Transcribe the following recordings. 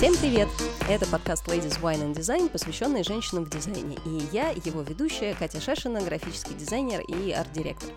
Всем привет! Это подкаст Ladies Wine and Design, посвященный женщинам в дизайне. И я, его ведущая, Катя Шашина, графический дизайнер и арт-директор.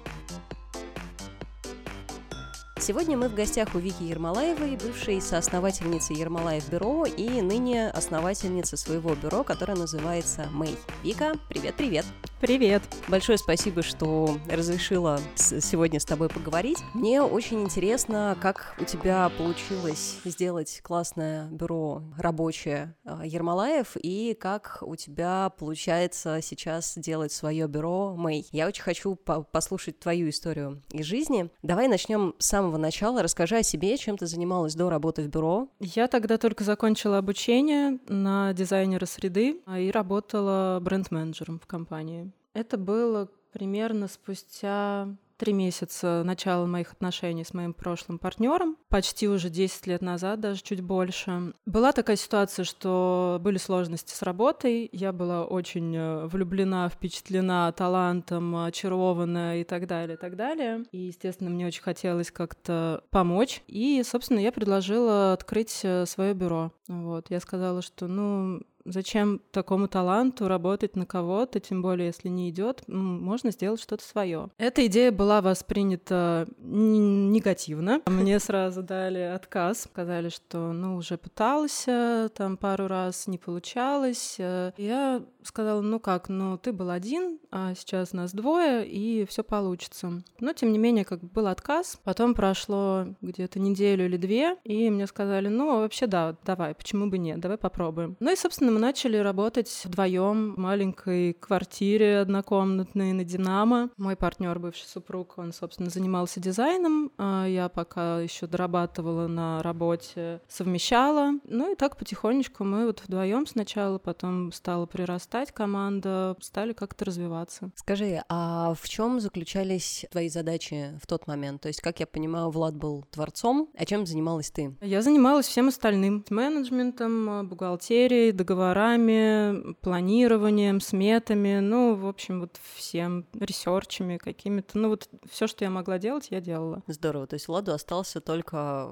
Сегодня мы в гостях у Вики Ермолаевой, бывшей соосновательницы Ермолаев бюро и ныне основательницы своего бюро, которое называется Мэй. Вика, привет-привет! Привет! Большое спасибо, что разрешила сегодня с тобой поговорить. Мне очень интересно, как у тебя получилось сделать классное бюро рабочее а, Ермолаев и как у тебя получается сейчас делать свое бюро Мэй. Я очень хочу по послушать твою историю из жизни. Давай начнем с самого начала. Расскажи о себе, чем ты занималась до работы в бюро. Я тогда только закончила обучение на дизайнера среды а, и работала бренд-менеджером в компании. Это было примерно спустя три месяца начала моих отношений с моим прошлым партнером, почти уже 10 лет назад, даже чуть больше. Была такая ситуация, что были сложности с работой, я была очень э, влюблена, впечатлена талантом, очарована и так далее, и так далее. И, естественно, мне очень хотелось как-то помочь. И, собственно, я предложила открыть э, свое бюро. Вот, я сказала, что, ну, Зачем такому таланту работать на кого-то, тем более, если не идет, можно сделать что-то свое. Эта идея была воспринята негативно. Мне сразу дали отказ, сказали, что ну уже пытался, там пару раз не получалось. Я сказала, ну как, ну ты был один, а сейчас нас двое, и все получится. Но тем не менее, как был отказ. Потом прошло где-то неделю или две, и мне сказали, ну вообще да, давай, почему бы нет, давай попробуем. Ну и, собственно, мы начали работать вдвоем в маленькой квартире однокомнатной на Динамо. Мой партнер, бывший супруг, он, собственно, занимался дизайном, а я пока еще дорабатывала на работе, совмещала. Ну и так потихонечку мы вот вдвоем сначала, потом стала прирастать команда, стали как-то развиваться. Скажи, а в чем заключались твои задачи в тот момент? То есть, как я понимаю, Влад был творцом, а чем занималась ты? Я занималась всем остальным. Менеджментом, бухгалтерией, договорами планированием, сметами, ну, в общем, вот всем, ресерчами какими-то. Ну, вот все, что я могла делать, я делала. Здорово. То есть Владу остался только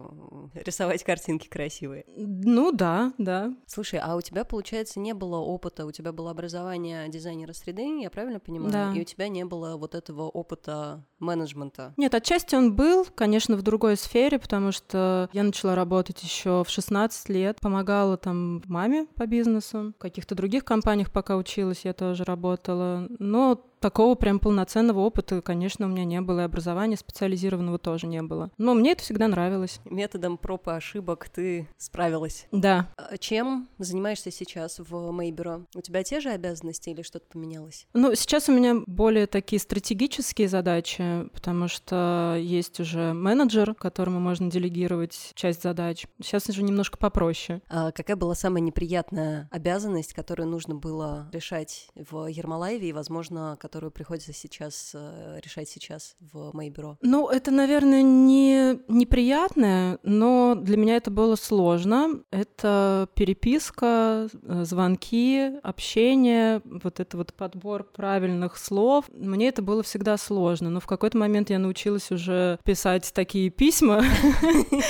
рисовать картинки красивые. Ну, да, да. Слушай, а у тебя, получается, не было опыта, у тебя было образование дизайнера среды, я правильно понимаю? Да. И у тебя не было вот этого опыта менеджмента? Нет, отчасти он был, конечно, в другой сфере, потому что я начала работать еще в 16 лет, помогала там маме по бизнесу. В каких-то других компаниях, пока училась, я тоже работала. Но такого прям полноценного опыта, конечно, у меня не было, и образования специализированного тоже не было. Но мне это всегда нравилось. Методом проб и ошибок ты справилась. Да. А чем занимаешься сейчас в Мейбюро? У тебя те же обязанности или что-то поменялось? Ну, сейчас у меня более такие стратегические задачи, потому что есть уже менеджер, которому можно делегировать часть задач. Сейчас уже немножко попроще. А какая была самая неприятная обязанность, которую нужно было решать в Ермолаеве и, возможно, которую приходится сейчас э, решать сейчас в моей бюро? Ну, это, наверное, не неприятное, но для меня это было сложно. Это переписка, э, звонки, общение, вот это вот подбор правильных слов. Мне это было всегда сложно, но в какой-то момент я научилась уже писать такие письма,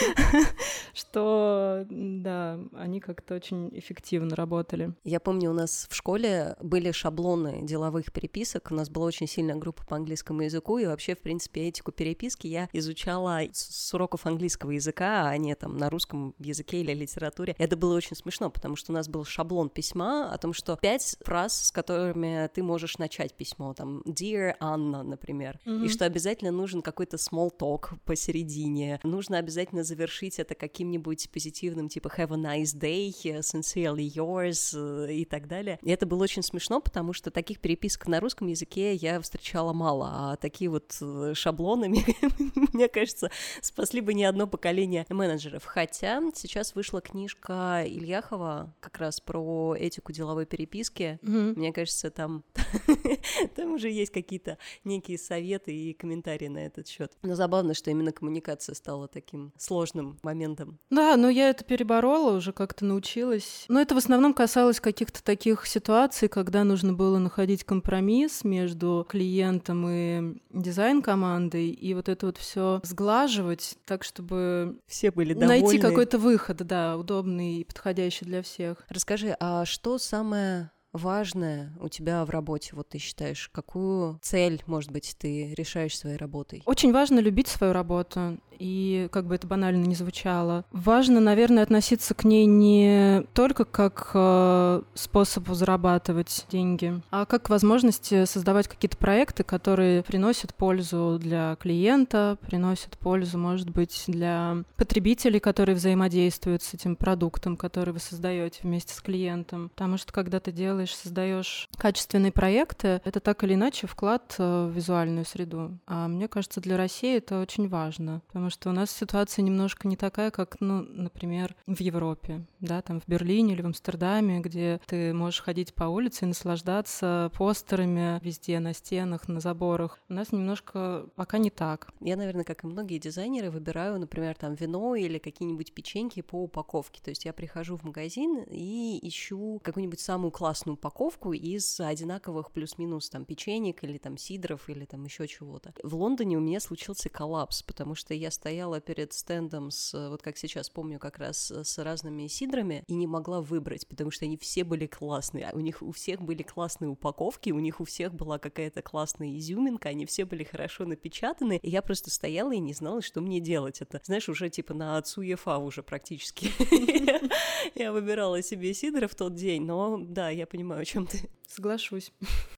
что, да, они как-то очень эффективно работали. Я помню, у нас в школе были шаблоны деловых переписок, у нас была очень сильная группа по английскому языку, и вообще, в принципе, этику переписки я изучала с уроков английского языка, а не там на русском языке или литературе. Это было очень смешно, потому что у нас был шаблон письма о том, что пять фраз, с которыми ты можешь начать письмо, там Dear Anna, например, mm-hmm. и что обязательно нужен какой-то small talk посередине, нужно обязательно завершить это каким-нибудь позитивным, типа Have a nice day, sincerely yours э, и так далее. И это было очень смешно, потому что таких переписок на русском языке я встречала мало, а такие вот э, шаблоны, мне кажется, спасли бы не одно поколение менеджеров. Хотя сейчас вышла книжка Ильяхова как раз про этику деловой переписки. Mm-hmm. Мне кажется, там, там уже есть какие-то некие советы и комментарии на этот счет. Но забавно, что именно коммуникация стала таким сложным моментом. Да, но я это переборола, уже как-то научилась. Но это в основном касалось каких-то таких ситуаций, когда нужно было находить компромисс между клиентом и дизайн-командой, и вот это вот все сглаживать так, чтобы все были довольны. Найти какой-то выход, да, удобный и подходящий для всех. Расскажи, а что самое важное у тебя в работе? Вот ты считаешь, какую цель, может быть, ты решаешь своей работой? Очень важно любить свою работу и как бы это банально не звучало. Важно, наверное, относиться к ней не только как э, способу зарабатывать деньги, а как к возможности создавать какие-то проекты, которые приносят пользу для клиента, приносят пользу, может быть, для потребителей, которые взаимодействуют с этим продуктом, который вы создаете вместе с клиентом. Потому что когда ты делаешь, создаешь качественные проекты, это так или иначе вклад э, в визуальную среду. А мне кажется, для России это очень важно, потому что у нас ситуация немножко не такая, как, ну, например, в Европе, да, там в Берлине или в Амстердаме, где ты можешь ходить по улице и наслаждаться постерами везде, на стенах, на заборах. У нас немножко пока не так. Я, наверное, как и многие дизайнеры, выбираю, например, там вино или какие-нибудь печеньки по упаковке. То есть я прихожу в магазин и ищу какую-нибудь самую классную упаковку из одинаковых плюс-минус там печенек или там сидров или там еще чего-то. В Лондоне у меня случился коллапс, потому что я стояла перед стендом с, вот как сейчас помню, как раз с разными сидрами и не могла выбрать, потому что они все были классные. У них у всех были классные упаковки, у них у всех была какая-то классная изюминка, они все были хорошо напечатаны, и я просто стояла и не знала, что мне делать. Это, знаешь, уже типа на отцу ЕФА уже практически. Я выбирала себе сидра в тот день, но да, я понимаю, о чем ты. Соглашусь.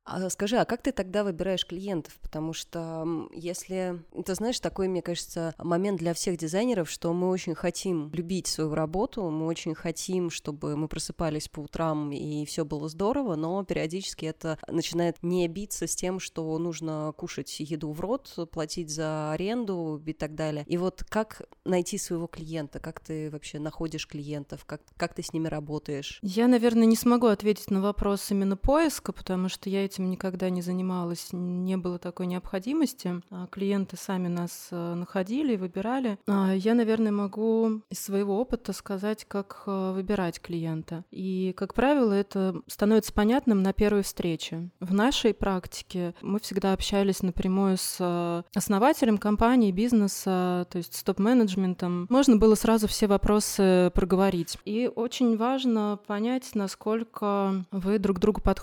А скажи, а как ты тогда выбираешь клиентов? Потому что если... Ты знаешь, такой, мне кажется, момент для всех дизайнеров, что мы очень хотим любить свою работу, мы очень хотим, чтобы мы просыпались по утрам и все было здорово, но периодически это начинает не биться с тем, что нужно кушать еду в рот, платить за аренду и так далее. И вот как найти своего клиента? Как ты вообще находишь клиентов? Как, как ты с ними работаешь? Я, наверное, не смогу ответить на вопрос именно поиска, потому что я этим никогда не занималась, не было такой необходимости. А клиенты сами нас э, находили, выбирали. А я, наверное, могу из своего опыта сказать, как э, выбирать клиента. И, как правило, это становится понятным на первой встрече. В нашей практике мы всегда общались напрямую с э, основателем компании, бизнеса, то есть с топ-менеджментом. Можно было сразу все вопросы проговорить. И очень важно понять, насколько вы друг другу подходите,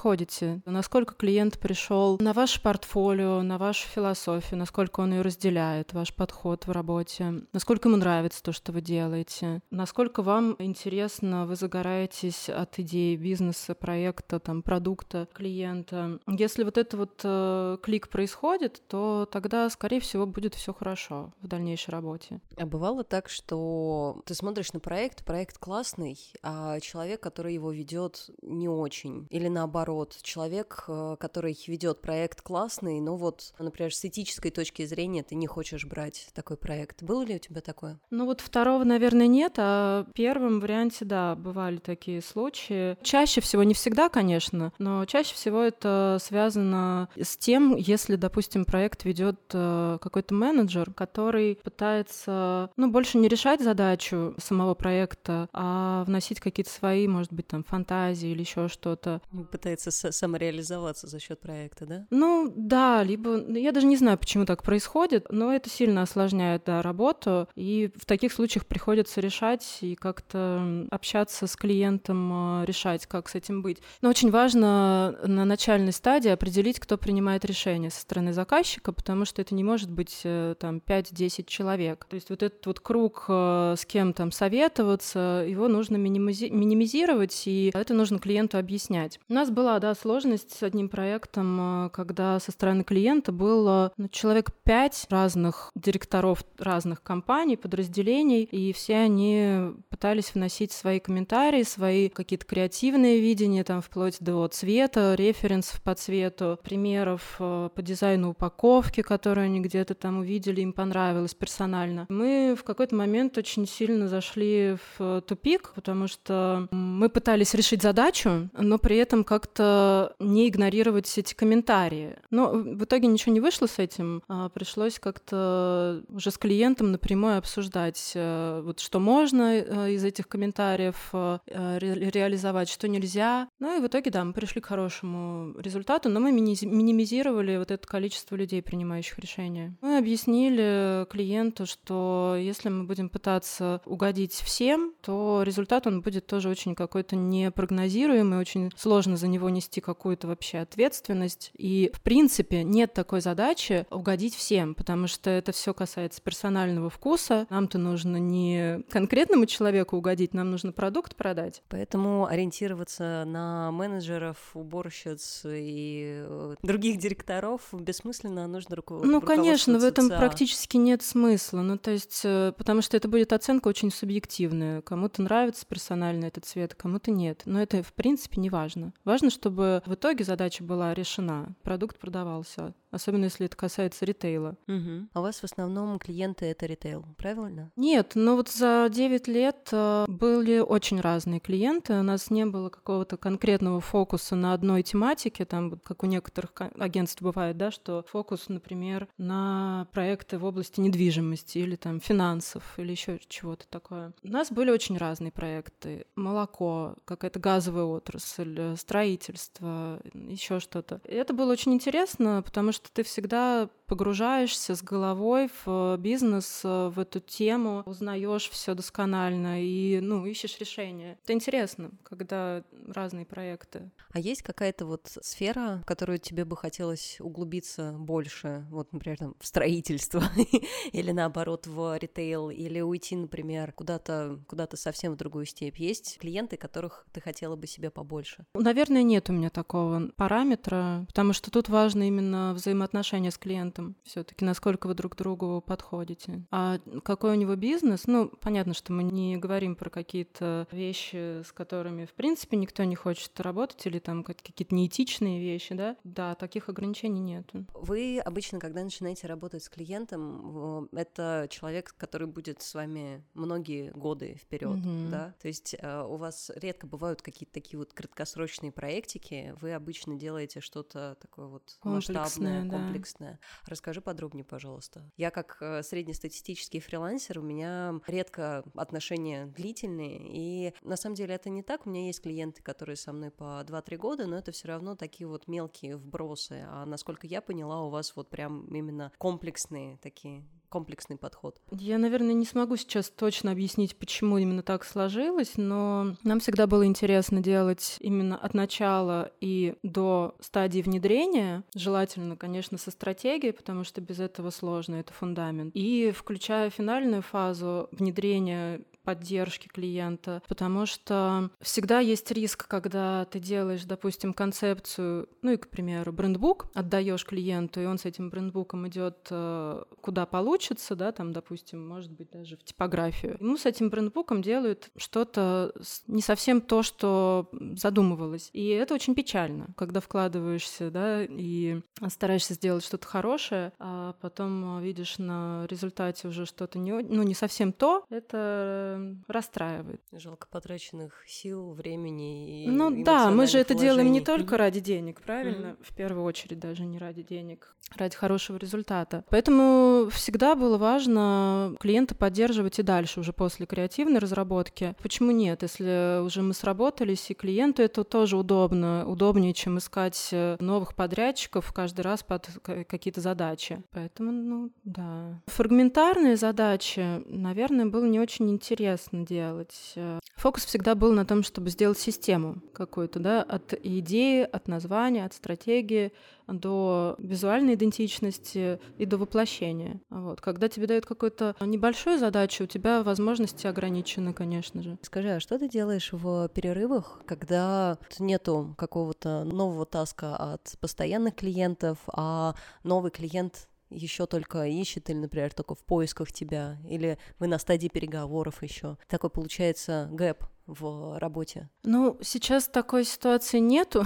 насколько клиент пришел на ваше портфолио, на вашу философию, насколько он ее разделяет, ваш подход в работе, насколько ему нравится то, что вы делаете, насколько вам интересно, вы загораетесь от идеи бизнеса, проекта, там, продукта, клиента. Если вот это вот э, клик происходит, то тогда, скорее всего, будет все хорошо в дальнейшей работе. А бывало так, что ты смотришь на проект, проект классный, а человек, который его ведет, не очень, или наоборот, человек, э, который ведет проект классный, но вот, например, с этической точки зрения ты не хочешь брать такой проект. Было ли у тебя такое? Ну вот второго, наверное, нет, а в первом варианте, да, бывали такие случаи. Чаще всего, не всегда, конечно, но чаще всего это связано с тем, если, допустим, проект ведет э, какой-то менеджер, который пытается, ну, больше не решать задачу самого проекта, а вносить какие-то свои, может быть, там, фантазии или еще что-то. Пытается самореализоваться развиваться за счет проекта, да? Ну да, либо ну, я даже не знаю, почему так происходит, но это сильно осложняет да, работу, и в таких случаях приходится решать и как-то общаться с клиентом, а, решать, как с этим быть. Но очень важно на начальной стадии определить, кто принимает решение со стороны заказчика, потому что это не может быть э, там 5-10 человек. То есть вот этот вот круг, э, с кем там советоваться, его нужно минимизи- минимизировать, и это нужно клиенту объяснять. У нас была, да, сложность с одним проектом, э, когда со стороны клиента было ну, человек пять разных директоров разных компаний, подразделений, и все они пытались вносить свои комментарии, свои какие-то креативные видения, там, вплоть до цвета, референсов по цвету, примеров э, по дизайну упаковки, которые они где-то там увидели, им понравилось персонально. Мы в какой-то момент очень сильно зашли в тупик, потому что мы пытались решить задачу, но при этом как-то как-то не игнорировать эти комментарии. Но в итоге ничего не вышло с этим. А пришлось как-то уже с клиентом напрямую обсуждать, э, вот что можно э, из этих комментариев э, реализовать, что нельзя. Ну и в итоге, да, мы пришли к хорошему результату, но мы минимизировали вот это количество людей, принимающих решения. Мы объяснили клиенту, что если мы будем пытаться угодить всем, то результат он будет тоже очень какой-то непрогнозируемый, очень сложно за него нести какую-то вообще ответственность. И, в принципе, нет такой задачи угодить всем, потому что это все касается персонального вкуса. Нам-то нужно не конкретному человеку угодить, нам нужно продукт продать. Поэтому ориентироваться на менеджеров, уборщиц и э, других директоров бессмысленно, нужно руку Ну, конечно, в этом практически нет смысла. Ну, то есть, э, потому что это будет оценка очень субъективная. Кому-то нравится персонально этот цвет, кому-то нет. Но это, в принципе, не важно. Важно, чтобы в итоге задача была решена, продукт продавался особенно если это касается ритейла. Угу. А у вас в основном клиенты это ритейл, правильно? Нет, но вот за 9 лет э, были очень разные клиенты. У нас не было какого-то конкретного фокуса на одной тематике, там, как у некоторых агентств бывает, да, что фокус, например, на проекты в области недвижимости или там финансов или еще чего-то такое. У нас были очень разные проекты. Молоко, какая-то газовая отрасль, строительство, еще что-то. И это было очень интересно, потому что что ты всегда погружаешься с головой в бизнес, в эту тему, узнаешь все досконально и, ну, ищешь решения. Это интересно, когда разные проекты. А есть какая-то вот сфера, в которую тебе бы хотелось углубиться больше? Вот, например, там, в строительство или наоборот в ритейл, или уйти, например, куда-то куда совсем в другую степь. Есть клиенты, которых ты хотела бы себе побольше? Наверное, нет у меня такого параметра, потому что тут важно именно взаимоотношения с клиентом этом все-таки, насколько вы друг другу подходите. А какой у него бизнес? Ну, понятно, что мы не говорим про какие-то вещи, с которыми, в принципе, никто не хочет работать, или там какие-то неэтичные вещи, да? Да, таких ограничений нет. Вы обычно, когда начинаете работать с клиентом, это человек, который будет с вами многие годы вперед, mm-hmm. да? То есть э, у вас редко бывают какие-то такие вот краткосрочные проектики, вы обычно делаете что-то такое вот комплексное, масштабное, да. Расскажи подробнее, пожалуйста. Я как э, среднестатистический фрилансер, у меня редко отношения длительные, и на самом деле это не так. У меня есть клиенты, которые со мной по 2-3 года, но это все равно такие вот мелкие вбросы. А насколько я поняла, у вас вот прям именно комплексные такие комплексный подход. Я, наверное, не смогу сейчас точно объяснить, почему именно так сложилось, но нам всегда было интересно делать именно от начала и до стадии внедрения, желательно, конечно, со стратегией, потому что без этого сложно, это фундамент. И включая финальную фазу внедрения поддержки клиента, потому что всегда есть риск, когда ты делаешь, допустим, концепцию, ну и, к примеру, брендбук, отдаешь клиенту, и он с этим брендбуком идет э, куда получится, да, там, допустим, может быть, даже в типографию. Ему с этим брендбуком делают что-то не совсем то, что задумывалось. И это очень печально, когда вкладываешься, да, и стараешься сделать что-то хорошее, а потом видишь на результате уже что-то не, ну, не совсем то, это расстраивает. Жалко потраченных сил, времени и Ну да, мы же это делаем не только ради денег, правильно? Mm-hmm. В первую очередь даже не ради денег, ради хорошего результата. Поэтому всегда было важно клиента поддерживать и дальше, уже после креативной разработки. Почему нет? Если уже мы сработались, и клиенту это тоже удобно, удобнее, чем искать э, новых подрядчиков каждый раз под какие-то задачи. Поэтому, ну да. Фрагментарные задачи, наверное, было не очень интересно интересно делать. Фокус всегда был на том, чтобы сделать систему какую-то, да, от идеи, от названия, от стратегии до визуальной идентичности и до воплощения. Вот. Когда тебе дают какую-то небольшую задачу, у тебя возможности ограничены, конечно же. Скажи, а что ты делаешь в перерывах, когда нету какого-то нового таска от постоянных клиентов, а новый клиент еще только ищет или, например, только в поисках тебя, или вы на стадии переговоров еще. Такой получается гэп в работе? Ну, сейчас такой ситуации нету.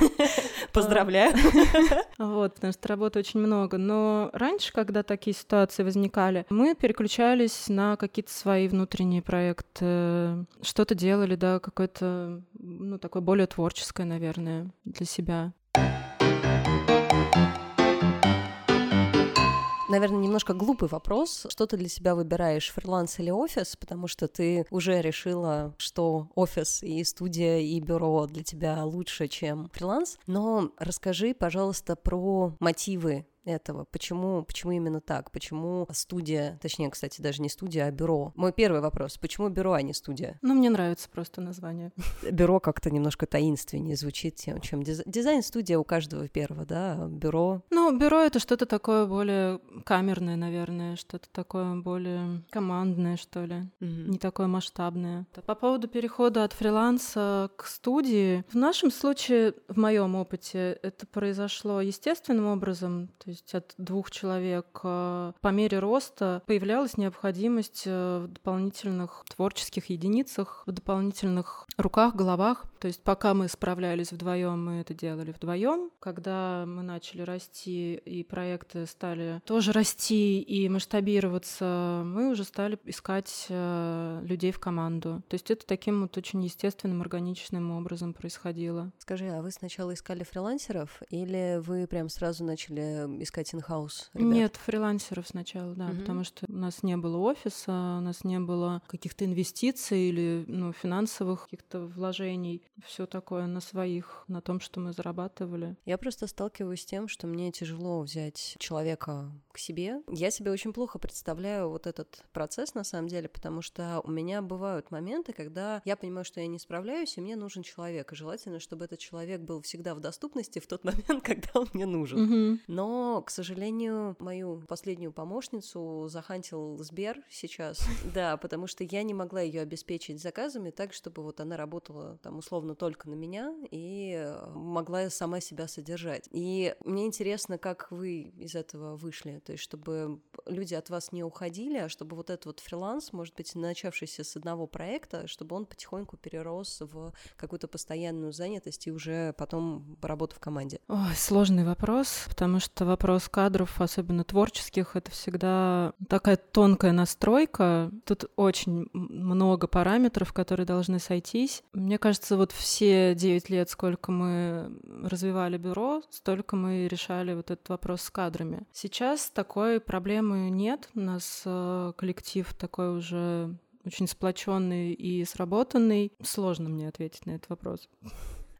Поздравляю. Вот, потому что работы очень много. Но раньше, когда такие ситуации возникали, мы переключались на какие-то свои внутренние проекты, что-то делали, да, какое-то, ну, такое более творческое, наверное, для себя. Наверное, немножко глупый вопрос. Что ты для себя выбираешь, фриланс или офис? Потому что ты уже решила, что офис и студия и бюро для тебя лучше, чем фриланс. Но расскажи, пожалуйста, про мотивы этого? Почему, почему именно так? Почему студия, точнее, кстати, даже не студия, а бюро? Мой первый вопрос, почему бюро, а не студия? Ну, мне нравится просто название. Бюро как-то немножко таинственнее звучит, чем дизайн-студия у каждого первого, да, бюро. Ну, бюро — это что-то такое более камерное, наверное, что-то такое более командное, что ли, mm-hmm. не такое масштабное. По поводу перехода от фриланса к студии, в нашем случае, в моем опыте, это произошло естественным образом, то есть есть от двух человек э, по мере роста появлялась необходимость э, в дополнительных творческих единицах, в дополнительных руках, головах. То есть пока мы справлялись вдвоем, мы это делали вдвоем. Когда мы начали расти и проекты стали тоже расти и масштабироваться, мы уже стали искать э, людей в команду. То есть это таким вот очень естественным, органичным образом происходило. Скажи, а вы сначала искали фрилансеров или вы прям сразу начали искать инхаус? Нет, фрилансеров сначала, да, угу. потому что у нас не было офиса, у нас не было каких-то инвестиций или ну, финансовых каких-то вложений, все такое на своих, на том, что мы зарабатывали. Я просто сталкиваюсь с тем, что мне тяжело взять человека к себе. Я себе очень плохо представляю вот этот процесс на самом деле, потому что у меня бывают моменты, когда я понимаю, что я не справляюсь, и мне нужен человек. И желательно, чтобы этот человек был всегда в доступности в тот момент, когда он мне нужен. Угу. Но к сожалению, мою последнюю помощницу захантил Сбер сейчас. Да, потому что я не могла ее обеспечить заказами так, чтобы вот она работала там условно только на меня и э, могла сама себя содержать. И мне интересно, как вы из этого вышли, то есть чтобы люди от вас не уходили, а чтобы вот этот вот фриланс, может быть, начавшийся с одного проекта, чтобы он потихоньку перерос в какую-то постоянную занятость и уже потом работу в команде. Ой, сложный вопрос, потому что вопрос кадров, особенно творческих, это всегда такая тонкая настройка. Тут очень много параметров, которые должны сойтись. Мне кажется, вот все 9 лет, сколько мы развивали бюро, столько мы решали вот этот вопрос с кадрами. Сейчас такой проблемы нет. У нас э, коллектив такой уже очень сплоченный и сработанный. Сложно мне ответить на этот вопрос.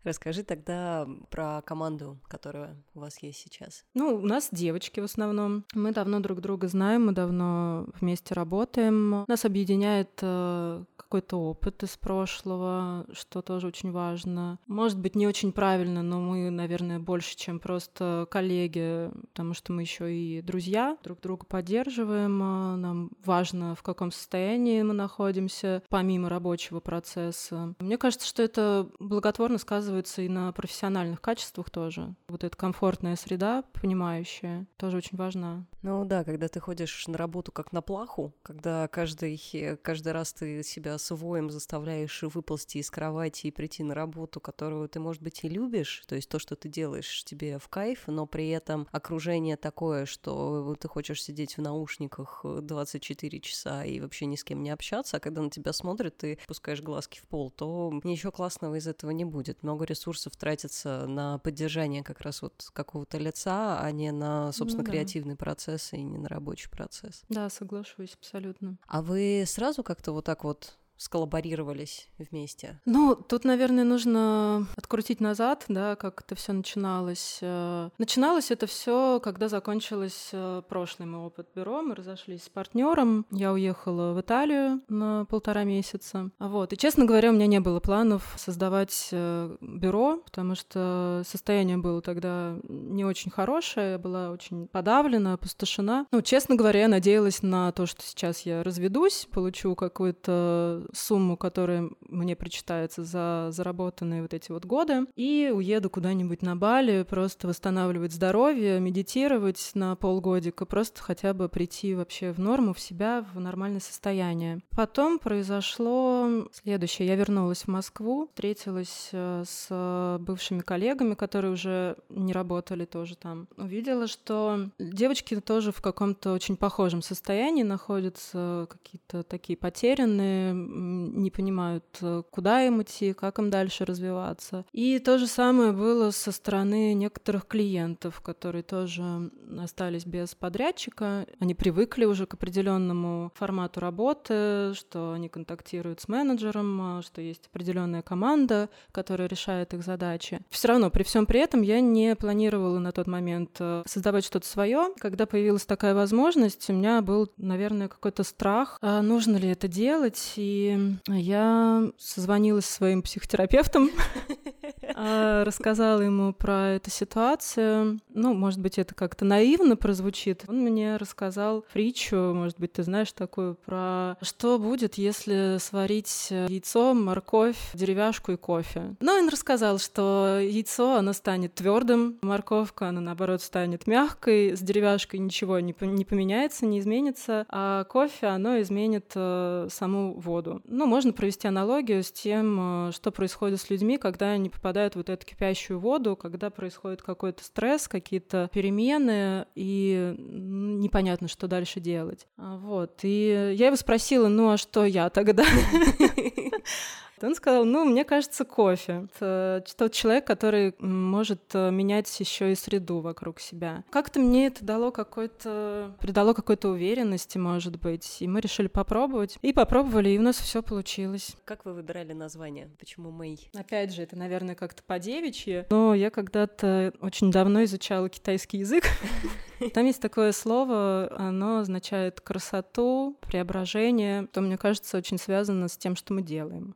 Расскажи тогда про команду, которая у вас есть сейчас. Ну, у нас девочки в основном. Мы давно друг друга знаем, мы давно вместе работаем. Нас объединяет э, какой-то опыт из прошлого, что тоже очень важно. Может быть, не очень правильно, но мы, наверное, больше, чем просто коллеги, потому что мы еще и друзья, друг друга поддерживаем. А нам важно, в каком состоянии мы находимся, помимо рабочего процесса. Мне кажется, что это благотворно сказывается и на профессиональных качествах тоже. Вот эта комфортная среда, понимающая, тоже очень важна. Ну да, когда ты ходишь на работу как на плаху, когда каждый, каждый раз ты себя с воем заставляешь выползти из кровати и прийти на работу, которую ты, может быть, и любишь, то есть то, что ты делаешь, тебе в кайф, но при этом окружение такое, что ты хочешь сидеть в наушниках 24 часа и вообще ни с кем не общаться, а когда на тебя смотрят, ты пускаешь глазки в пол, то ничего классного из этого не будет. Много ресурсов тратится на поддержание как раз вот какого-то лица, а не на, собственно, ну, да. креативный процесс процесс и не на рабочий процесс. Да, соглашусь абсолютно. А вы сразу как-то вот так вот сколлаборировались вместе? Ну, тут, наверное, нужно открутить назад, да, как это все начиналось. Э, начиналось это все, когда закончилось э, прошлый мой опыт бюро. Мы разошлись с партнером. Я уехала в Италию на полтора месяца. Вот. И, честно говоря, у меня не было планов создавать э, бюро, потому что состояние было тогда не очень хорошее. Я была очень подавлена, опустошена. Ну, честно говоря, я надеялась на то, что сейчас я разведусь, получу какую-то сумму, которая мне причитается за заработанные вот эти вот годы, и уеду куда-нибудь на Бали, просто восстанавливать здоровье, медитировать на полгодика, просто хотя бы прийти вообще в норму, в себя, в нормальное состояние. Потом произошло следующее. Я вернулась в Москву, встретилась э, с бывшими коллегами, которые уже не работали тоже там. Увидела, что девочки тоже в каком-то очень похожем состоянии находятся, какие-то такие потерянные, не понимают, э, куда им идти, как им дальше развиваться. И то же самое было со стороны некоторых клиентов, которые тоже остались без подрядчика. Они привыкли уже к определенному формату работы, что они контактируют с менеджером, что есть определенная команда, которая решает их задачи. Все равно, при всем при этом, я не планировала на тот момент э, создавать что-то свое. Когда появилась такая возможность, у меня был, наверное, какой-то страх, а нужно ли это делать. И я созвонилась со своим психотерапевтом, рассказала ему про эту ситуацию. Ну, может быть, это как-то наивно прозвучит. Он мне рассказал притчу, может быть, ты знаешь такую, про что будет, если сварить яйцо, морковь, деревяшку и кофе. Ну, он рассказал, что яйцо, оно станет твердым, морковка, она, наоборот, станет мягкой, с деревяшкой ничего не, не поменяется, не изменится, а кофе, оно изменит э, саму воду. Ну, можно провести аналогию с тем, э, что происходит с людьми, когда они попадают в вот эту кипящую воду, когда происходит какой-то стресс, какие-то перемены, и непонятно, что дальше делать. А, вот. И я его спросила, ну а что я тогда? Он сказал, ну, мне кажется, кофе. Это тот человек, который может э, менять еще и среду вокруг себя. Как-то мне это дало какой-то... придало какой-то уверенности, может быть. И мы решили попробовать. И попробовали, и у нас все получилось. Как вы выбирали название? Почему Мэй? Опять же, это, наверное, как-то по-девичьи. Но я когда-то очень давно изучала китайский язык. Там есть такое слово, оно означает красоту, преображение. То, мне кажется, очень связано с тем, что мы делаем.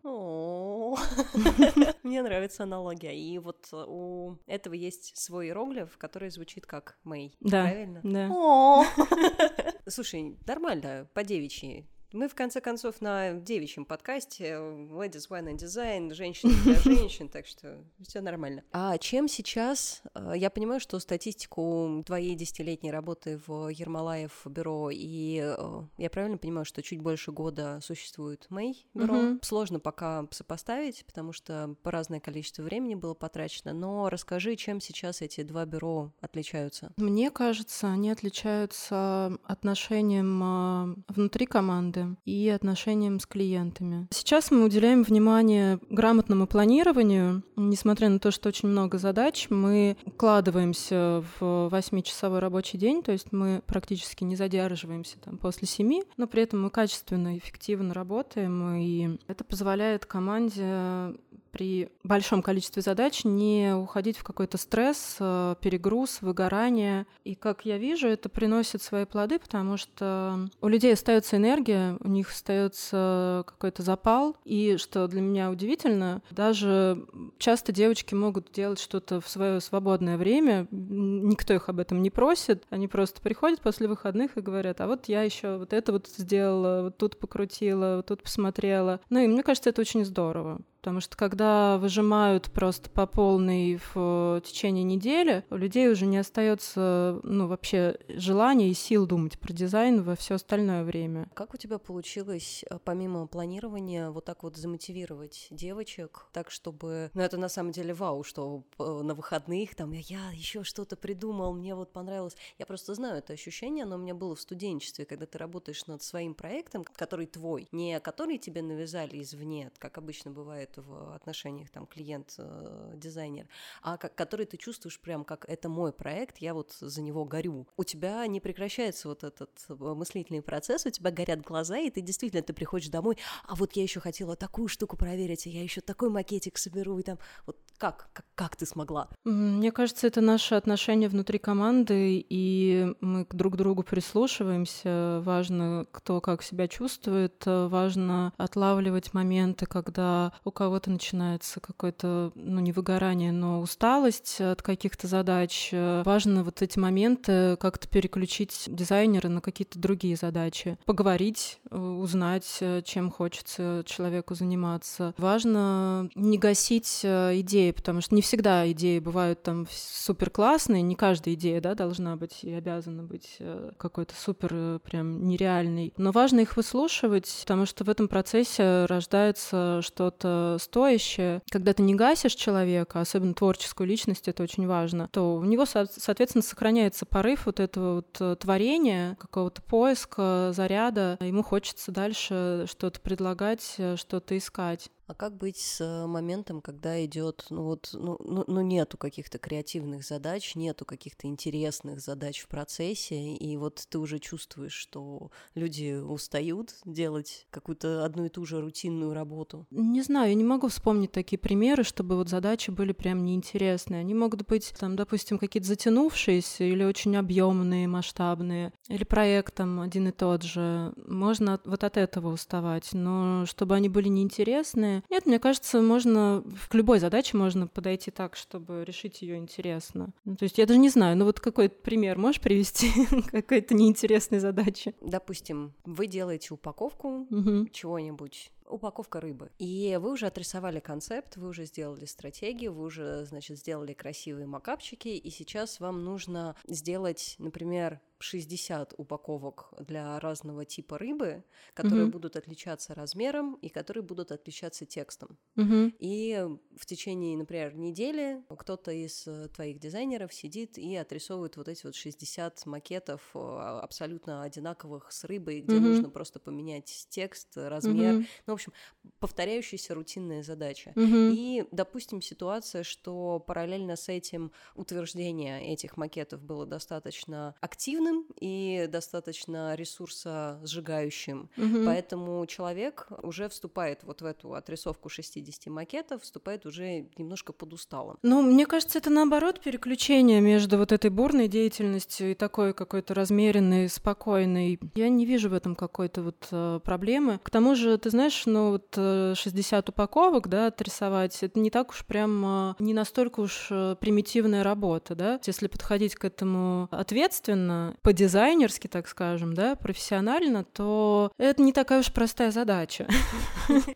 Мне нравится аналогия. И вот у этого есть свой иероглиф, который звучит как Мэй. Да. Правильно? Да. Слушай, нормально, по девичьи. Мы, в конце концов, на девичьем подкасте Ladies Wine and Design, женщины для женщин, так что все нормально. А чем сейчас, э, я понимаю, что статистику твоей десятилетней работы в Ермолаев бюро, и э, я правильно понимаю, что чуть больше года существует Мэй бюро. Угу. Сложно пока сопоставить, потому что по разное количество времени было потрачено, но расскажи, чем сейчас эти два бюро отличаются? Мне кажется, они отличаются отношением э, внутри команды команды и отношениям с клиентами. Сейчас мы уделяем внимание грамотному планированию. Несмотря на то, что очень много задач, мы укладываемся в 8-часовой рабочий день, то есть мы практически не задерживаемся там после 7, но при этом мы качественно, эффективно работаем, и это позволяет команде при большом количестве задач не уходить в какой-то стресс, э, перегруз, выгорание. И как я вижу, это приносит свои плоды, потому что у людей остается энергия, у них остается какой-то запал. И что для меня удивительно, даже часто девочки могут делать что-то в свое свободное время, никто их об этом не просит, они просто приходят после выходных и говорят, а вот я еще вот это вот сделала, вот тут покрутила, вот тут посмотрела. Ну и мне кажется, это очень здорово. Потому что когда выжимают просто по полной в течение недели, у людей уже не остается ну, вообще желания и сил думать про дизайн во все остальное время. Как у тебя получилось, э, помимо планирования, вот так вот замотивировать девочек, так чтобы... Ну, это на самом деле вау, что э, на выходных там я еще что-то придумал, мне вот понравилось. Я просто знаю это ощущение, оно у меня было в студенчестве, когда ты работаешь над своим проектом, который твой, не который тебе навязали извне, как обычно бывает в отношениях там клиент-дизайнер, а как, который ты чувствуешь прям как это мой проект, я вот за него горю. У тебя не прекращается вот этот э, мыслительный процесс, у тебя горят глаза, и ты действительно, ты приходишь домой, а вот я еще хотела такую штуку проверить, а я еще такой макетик соберу, и там вот как, как, как ты смогла? Мне кажется, это наши отношения внутри команды, и мы друг к другу прислушиваемся. Важно, кто как себя чувствует, важно отлавливать моменты, когда у кого-то начинается какое-то, ну, не выгорание, но усталость от каких-то задач. Важно вот эти моменты как-то переключить дизайнера на какие-то другие задачи. Поговорить, узнать, чем хочется человеку заниматься. Важно не гасить идеи, потому что не всегда идеи бывают там супер классные, не каждая идея, да, должна быть и обязана быть какой-то супер прям нереальной. Но важно их выслушивать, потому что в этом процессе рождается что-то стоящее. Когда ты не гасишь человека, особенно творческую личность, это очень важно, то у него, соответственно, сохраняется порыв вот этого вот э, творения, какого-то поиска, заряда. Ему хочется дальше что-то предлагать, э, что-то искать. А как быть с моментом, когда идет, ну вот, ну, ну, ну нету каких-то креативных задач, нету каких-то интересных задач в процессе, и вот ты уже чувствуешь, что люди устают делать какую-то одну и ту же рутинную работу? Не знаю, я не могу вспомнить такие примеры, чтобы вот задачи были прям неинтересные. Они могут быть, там, допустим, какие-то затянувшиеся или очень объемные, масштабные, или проект там один и тот же. Можно вот от этого уставать, но чтобы они были неинтересные, нет, мне кажется, можно к любой задаче можно подойти так, чтобы решить ее интересно. Ну, то есть я даже не знаю, ну вот какой пример можешь привести какой-то неинтересной задачи? Допустим, вы делаете упаковку угу. чего-нибудь упаковка рыбы. И вы уже отрисовали концепт, вы уже сделали стратегию, вы уже, значит, сделали красивые макапчики, и сейчас вам нужно сделать, например, 60 упаковок для разного типа рыбы, которые угу. будут отличаться размером и которые будут отличаться текстом. Угу. И в течение, например, недели кто-то из э, твоих дизайнеров сидит и отрисовывает вот эти вот 60 макетов э, абсолютно одинаковых с рыбой, где угу. нужно просто поменять текст, размер. Угу. Ну, в общем, повторяющаяся рутинная задача. Угу. И, допустим, ситуация, что параллельно с этим утверждение этих макетов было достаточно активным, активным и достаточно ресурсосжигающим. Угу. Поэтому человек уже вступает вот в эту отрисовку 60 макетов, вступает уже немножко под усталым. Ну, мне кажется, это наоборот переключение между вот этой бурной деятельностью и такой какой-то размеренной, спокойной. Я не вижу в этом какой-то вот э, проблемы. К тому же, ты знаешь, ну вот 60 э, упаковок, да, отрисовать, это не так уж прям, э, не настолько уж примитивная работа, да. Если подходить к этому ответственно, по-дизайнерски, так скажем, да, профессионально, то это не такая уж простая задача.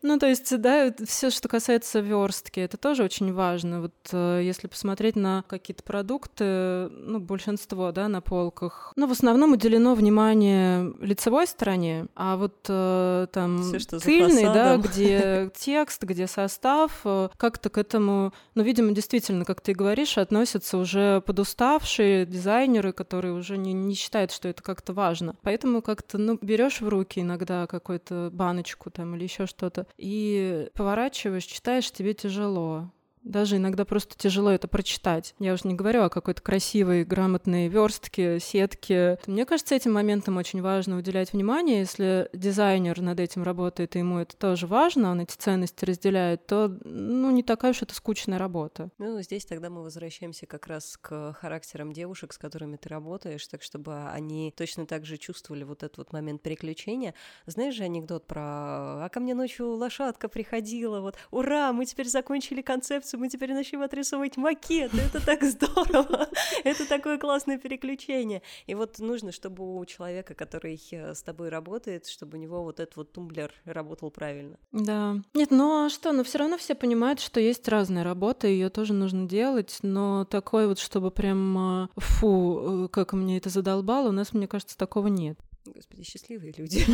Ну, то есть, да, все, что касается верстки, это тоже очень важно. Вот э, если посмотреть на какие-то продукты, ну, большинство, да, на полках, ну, в основном уделено внимание лицевой стороне, а вот э, там тыльный, да, где текст, где состав, э, как-то к этому, ну, видимо, действительно, как ты говоришь, относятся уже подуставшие дизайнеры, которые уже не, не считает, что это как-то важно. Поэтому как-то, ну, берешь в руки иногда какую-то баночку там или еще что-то и поворачиваешь, читаешь, тебе тяжело. Даже иногда просто тяжело это прочитать. Я уже не говорю о какой-то красивой, грамотной верстке, сетке. Мне кажется, этим моментом очень важно уделять внимание. Если дизайнер над этим работает, и ему это тоже важно, он эти ценности разделяет, то, ну, не такая уж это скучная работа. Ну, здесь тогда мы возвращаемся как раз к характерам девушек, с которыми ты работаешь, так чтобы они точно так же чувствовали вот этот вот момент переключения. Знаешь же анекдот про «А ко мне ночью лошадка приходила, вот, ура, мы теперь закончили концепцию мы теперь начнем отрисовывать макеты, это так здорово, это такое классное переключение. И вот нужно, чтобы у человека, который э, с тобой работает, чтобы у него вот этот вот тумблер работал правильно. Да. Нет, ну а что, но все равно все понимают, что есть разная работа, ее тоже нужно делать, но такой вот, чтобы прям э, фу, э, как мне это задолбало, у нас, мне кажется, такого нет. Господи, счастливые люди.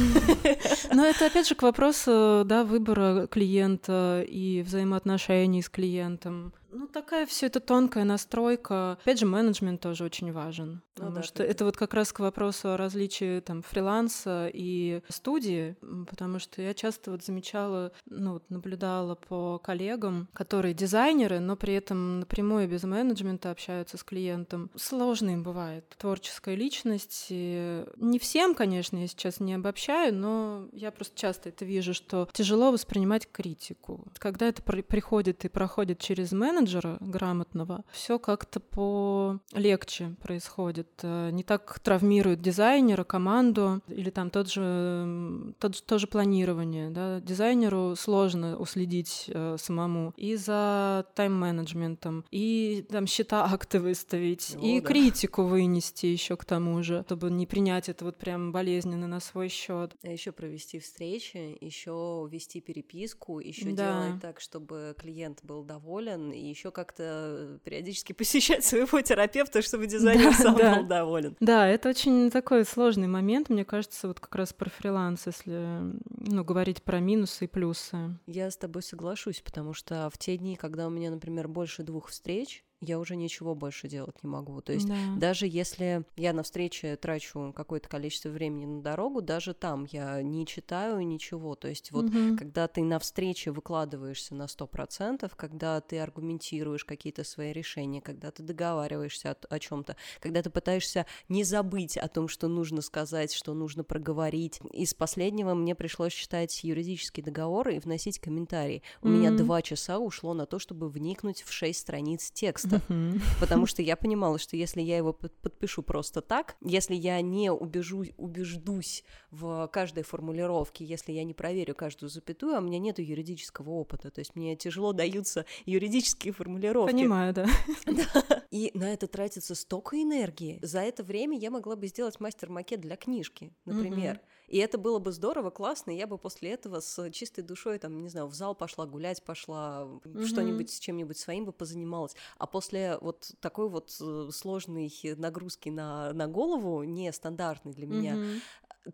Но это опять же к вопросу да, выбора клиента и взаимоотношений с клиентом. Ну, такая все это тонкая настройка. Опять же, менеджмент тоже очень важен. Ну, потому да, что это вот как раз к вопросу о различии там фриланса и студии, потому что я часто вот замечала, ну, вот наблюдала по коллегам, которые дизайнеры, но при этом напрямую без менеджмента общаются с клиентом. Сложно им бывает. Творческая личность. И не всем, конечно, я сейчас не обобщаю, но я просто часто это вижу, что тяжело воспринимать критику. Когда это приходит и проходит через менеджмент, менеджера грамотного, все как-то по легче происходит. Э, не так травмирует дизайнера, команду или там тот же, тот, то же планирование. Да? Дизайнеру сложно уследить э, самому и за тайм-менеджментом, и там счета акты выставить, О, и да. критику вынести еще к тому же, чтобы не принять это вот прям болезненно на свой счет. А еще провести встречи, еще вести переписку, еще да. делать так, чтобы клиент был доволен, и еще как-то периодически посещать своего терапевта, чтобы дизайнер да, сам да. был доволен. Да, это очень такой сложный момент, мне кажется, вот как раз про фриланс, если ну, говорить про минусы и плюсы. Я с тобой соглашусь, потому что в те дни, когда у меня, например, больше двух встреч, я уже ничего больше делать не могу. То есть да. даже если я на встрече трачу какое-то количество времени на дорогу, даже там я не читаю ничего. То есть вот угу. когда ты на встрече выкладываешься на сто процентов, когда ты аргументируешь какие-то свои решения, когда ты договариваешься о, о чем-то, когда ты пытаешься не забыть о том, что нужно сказать, что нужно проговорить. Из последнего мне пришлось читать юридический договор и вносить комментарии. У mm меня два часа ушло на то, чтобы вникнуть в шесть страниц текста просто, uh-huh. потому что я понимала, что если я его подпишу просто так, если я не убежу, убеждусь в каждой формулировке, если я не проверю каждую запятую, а у меня нет юридического опыта, то есть мне тяжело даются юридические формулировки. Понимаю, да. да. И на это тратится столько энергии. За это время я могла бы сделать мастер-макет для книжки, например. Uh-huh. И это было бы здорово, классно, и я бы после этого с чистой душой, там, не знаю, в зал пошла гулять, пошла mm-hmm. что-нибудь с чем-нибудь своим бы позанималась. А после вот такой вот э, сложной нагрузки на, на голову, нестандартной для меня,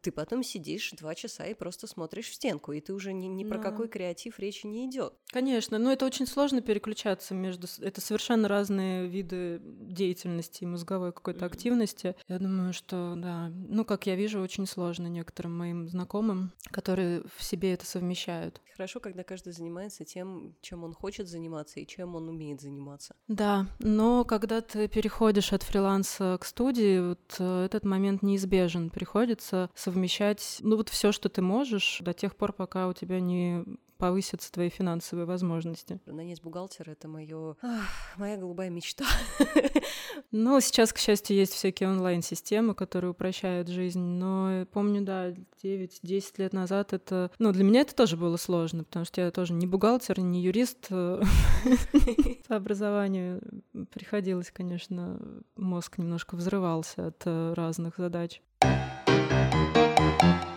ты потом сидишь два часа и просто смотришь в стенку, и ты уже ни, ни да. про какой креатив речи не идет. Конечно, но это очень сложно переключаться между... Это совершенно разные виды деятельности и мозговой какой-то mm-hmm. активности. Я думаю, что, да, ну, как я вижу, очень сложно некоторым моим знакомым, которые в себе это совмещают. Хорошо, когда каждый занимается тем, чем он хочет заниматься и чем он умеет заниматься. Да, но когда ты переходишь от фриланса к студии, вот э, этот момент неизбежен. Приходится совмещать, ну вот все, что ты можешь, до тех пор, пока у тебя не повысятся твои финансовые возможности. Нанять бухгалтера — это моё... моя голубая мечта. Ну, сейчас, к счастью, есть всякие онлайн-системы, которые упрощают жизнь, но помню, да, 9-10 лет назад это... Ну, для меня это тоже было сложно, потому что я тоже не бухгалтер, не юрист по образованию. Приходилось, конечно, мозг немножко взрывался от э, разных задач. you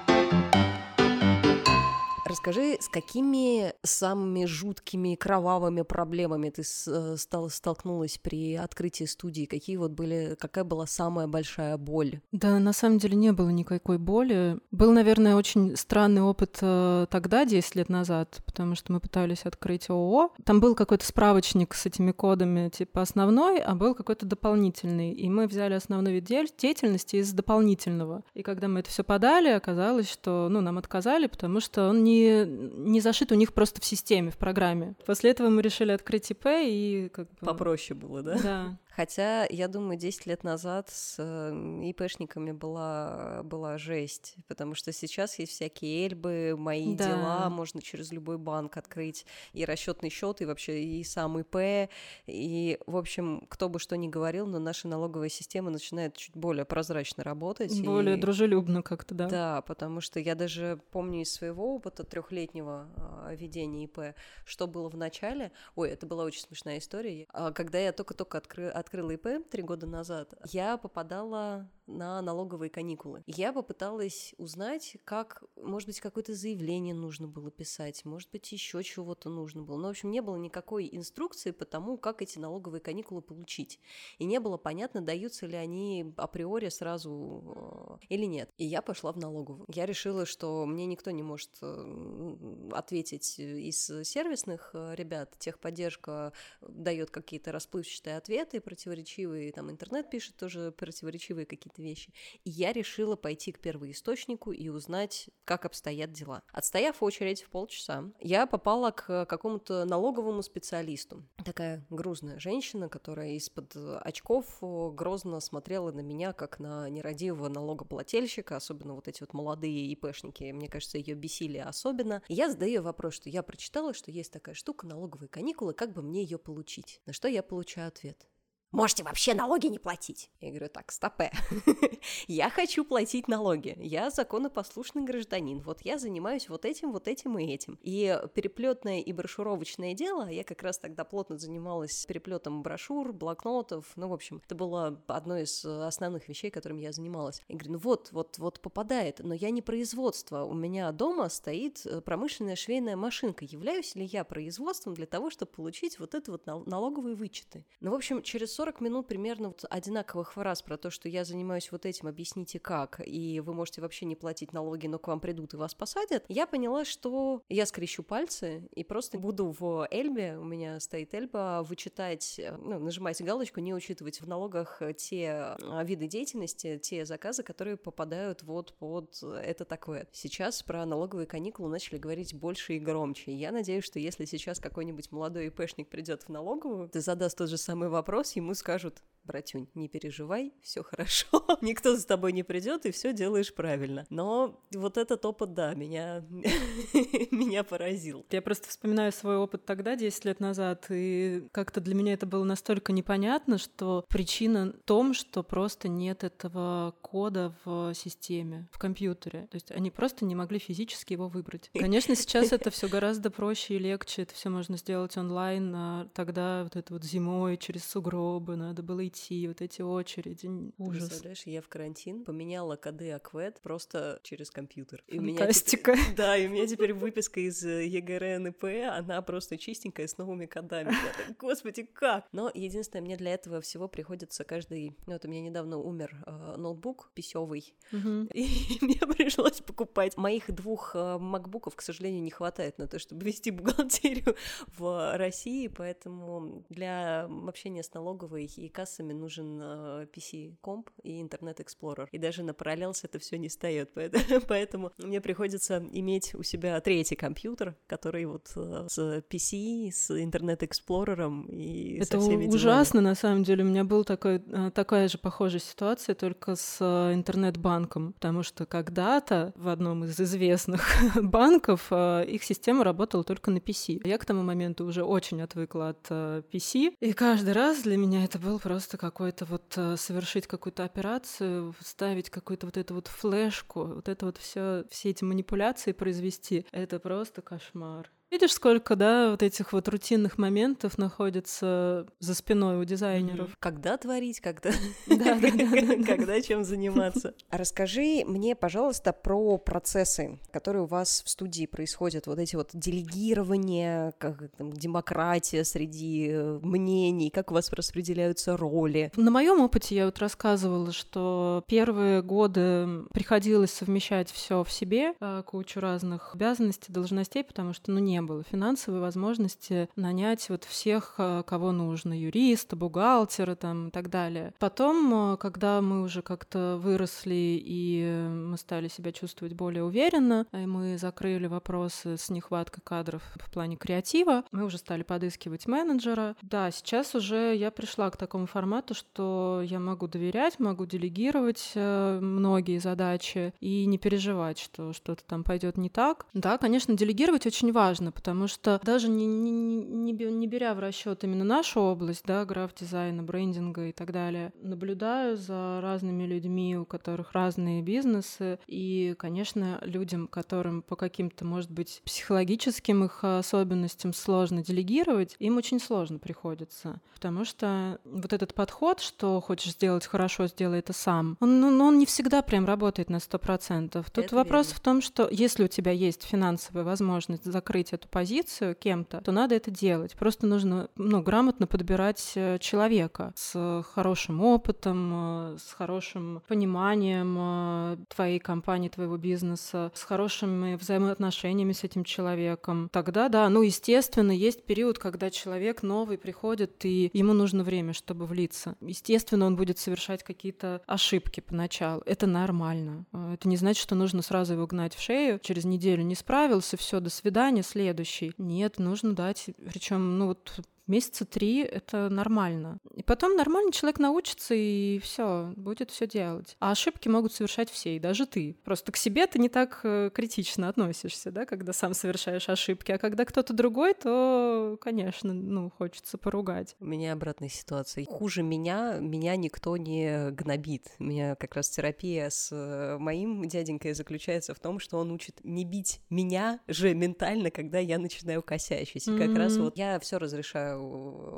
Расскажи, с какими самыми жуткими кровавыми проблемами ты э, стал, столкнулась при открытии студии? Какие вот были, какая была самая большая боль? Да, на самом деле не было никакой боли. Был, наверное, очень странный опыт э, тогда, 10 лет назад, потому что мы пытались открыть ООО. Там был какой-то справочник с этими кодами, типа основной, а был какой-то дополнительный. И мы взяли основной вид деятельности из дополнительного. И когда мы это все подали, оказалось, что ну, нам отказали, потому что он не не, зашит у них просто в системе, в программе. После этого мы решили открыть ИП и как бы... Попроще было, да? Да. Хотя, я думаю, 10 лет назад с ИПшниками была, была жесть, потому что сейчас есть всякие эльбы, мои да. дела, можно через любой банк открыть и расчетный счет, и вообще и сам ИП, и, в общем, кто бы что ни говорил, но наша налоговая система начинает чуть более прозрачно работать. Более и... дружелюбно как-то, да. Да, потому что я даже помню из своего опыта трехлетнего а, ведения ИП, что было в начале. Ой, это была очень смешная история. А, когда я только-только открыла открыла ИП три года назад, я попадала на налоговые каникулы. Я попыталась узнать, как, может быть, какое-то заявление нужно было писать, может быть, еще чего-то нужно было. Но, в общем, не было никакой инструкции по тому, как эти налоговые каникулы получить. И не было понятно, даются ли они априори сразу э, или нет. И я пошла в налоговую. Я решила, что мне никто не может э, ответить из сервисных э, ребят. Техподдержка дает какие-то расплывчатые ответы, противоречивые, там интернет пишет тоже противоречивые какие-то какие-то вещи. И я решила пойти к первоисточнику и узнать, как обстоят дела. Отстояв очередь в полчаса, я попала к какому-то налоговому специалисту. Такая грузная женщина, которая из-под очков грозно смотрела на меня, как на нерадивого налогоплательщика, особенно вот эти вот молодые ИПшники, мне кажется, ее бесили особенно. И я задаю вопрос, что я прочитала, что есть такая штука, налоговые каникулы, как бы мне ее получить? На что я получаю ответ. Можете вообще налоги не платить. Я говорю, так, стопе. я хочу платить налоги. Я законопослушный гражданин. Вот я занимаюсь вот этим, вот этим и этим. И переплетное и брошюровочное дело, я как раз тогда плотно занималась переплетом брошюр, блокнотов. Ну, в общем, это было одно из основных вещей, которыми я занималась. Я говорю, ну вот, вот, вот попадает, но я не производство. У меня дома стоит промышленная швейная машинка. Являюсь ли я производством для того, чтобы получить вот это вот налоговые вычеты? Ну, в общем, через 40 минут примерно вот одинаковых фраз про то, что я занимаюсь вот этим, объясните как, и вы можете вообще не платить налоги, но к вам придут и вас посадят, я поняла, что я скрещу пальцы и просто буду в Эльбе, у меня стоит Эльба, вычитать, ну, нажимать галочку, не учитывать в налогах те а, виды деятельности, те заказы, которые попадают вот под это такое. Сейчас про налоговые каникулы начали говорить больше и громче. Я надеюсь, что если сейчас какой-нибудь молодой ИПшник придет в налоговую, ты задаст тот же самый вопрос, ему ему скажут, братюнь, не переживай, все хорошо, никто за тобой не придет, и все делаешь правильно. Но вот этот опыт, да, меня, меня поразил. Я просто вспоминаю свой опыт тогда, 10 лет назад, и как-то для меня это было настолько непонятно, что причина в том, что просто нет этого кода в системе, в компьютере. То есть они просто не могли физически его выбрать. Конечно, сейчас это все гораздо проще и легче, это все можно сделать онлайн, а тогда вот это вот зимой через сугробы надо было идти вот эти очереди, ужас. Представляешь, я в карантин поменяла коды Аквет просто через компьютер. И Фантастика. Теперь, да, и у меня теперь выписка из э, ЕГРН и П, она просто чистенькая, с новыми кодами. Я так, господи, как? Но единственное, мне для этого всего приходится каждый... Ну, вот у меня недавно умер э, ноутбук писевый, и мне пришлось покупать. Моих двух э, макбуков, к сожалению, не хватает на то, чтобы вести бухгалтерию в России, поэтому для общения с налоговой и кассами программе нужен э, PC-комп и Internet Explorer. И даже на Parallels это все не встает. Поэтому, мне приходится иметь у себя третий компьютер, который вот э, с PC, с Explorer и это со всеми ужасно, делами. на самом деле. У меня была э, такая же похожая ситуация, только с интернет-банком, потому что когда-то в одном из известных банков их система работала только на PC. Я к тому моменту уже очень отвыкла от PC, и каждый раз для меня это был просто какой-то вот э, совершить какую-то операцию, вставить какую-то вот эту вот флешку, вот это вот все, все эти манипуляции произвести, это просто кошмар. Видишь, сколько, да, вот этих вот рутинных моментов находится за спиной у дизайнеров. Когда творить, когда... Когда чем заниматься. А расскажи мне, пожалуйста, про процессы, которые у вас в студии происходят. Вот эти вот делегирования, как там, демократия среди э, мнений, как у вас распределяются роли. На моем опыте я вот рассказывала, что первые годы приходилось совмещать все в себе, а, кучу разных обязанностей, должностей, потому что, ну, не не было финансовой возможности нанять вот всех, э, кого нужно, юриста, бухгалтера там и так далее. Потом, э, когда мы уже как-то выросли и мы стали себя чувствовать более уверенно, и мы закрыли вопросы с нехваткой кадров в плане креатива, мы уже стали подыскивать менеджера. Да, сейчас уже я пришла к такому формату, что я могу доверять, могу делегировать э, многие задачи и не переживать, что что-то там пойдет не так. Да, конечно, делегировать очень важно, важно, потому что даже не, не, не, не беря в расчет именно нашу область, да, граф-дизайна, брендинга и так далее, наблюдаю за разными людьми, у которых разные бизнесы, и, конечно, людям, которым по каким-то, может быть, психологическим их особенностям сложно делегировать, им очень сложно приходится, потому что вот этот подход, что хочешь сделать хорошо, сделай это сам, он, ну, он не всегда прям работает на сто процентов. Тут это вопрос верно. в том, что если у тебя есть финансовая возможность закрыть эту позицию кем-то, то надо это делать. Просто нужно ну, грамотно подбирать э, человека с хорошим опытом, э, с хорошим пониманием э, твоей компании, твоего бизнеса, с хорошими взаимоотношениями с этим человеком. Тогда, да, ну, естественно, есть период, когда человек новый приходит, и ему нужно время, чтобы влиться. Естественно, он будет совершать какие-то ошибки поначалу. Это нормально. Это не значит, что нужно сразу его гнать в шею. Через неделю не справился, все, до свидания, следующий. Нет, нужно дать. Причем, ну вот месяца три это нормально. И потом нормальный человек научится, и все, будет все делать. А ошибки могут совершать все, и даже ты. Просто к себе ты не так э, критично относишься, да, когда сам совершаешь ошибки. А когда кто-то другой, то, конечно, ну, хочется поругать. У меня обратная ситуация. Хуже меня, меня никто не гнобит. У меня как раз терапия с э, моим дяденькой заключается в том, что он учит не бить меня же ментально, когда я начинаю косячить. И как mm-hmm. раз вот я все разрешаю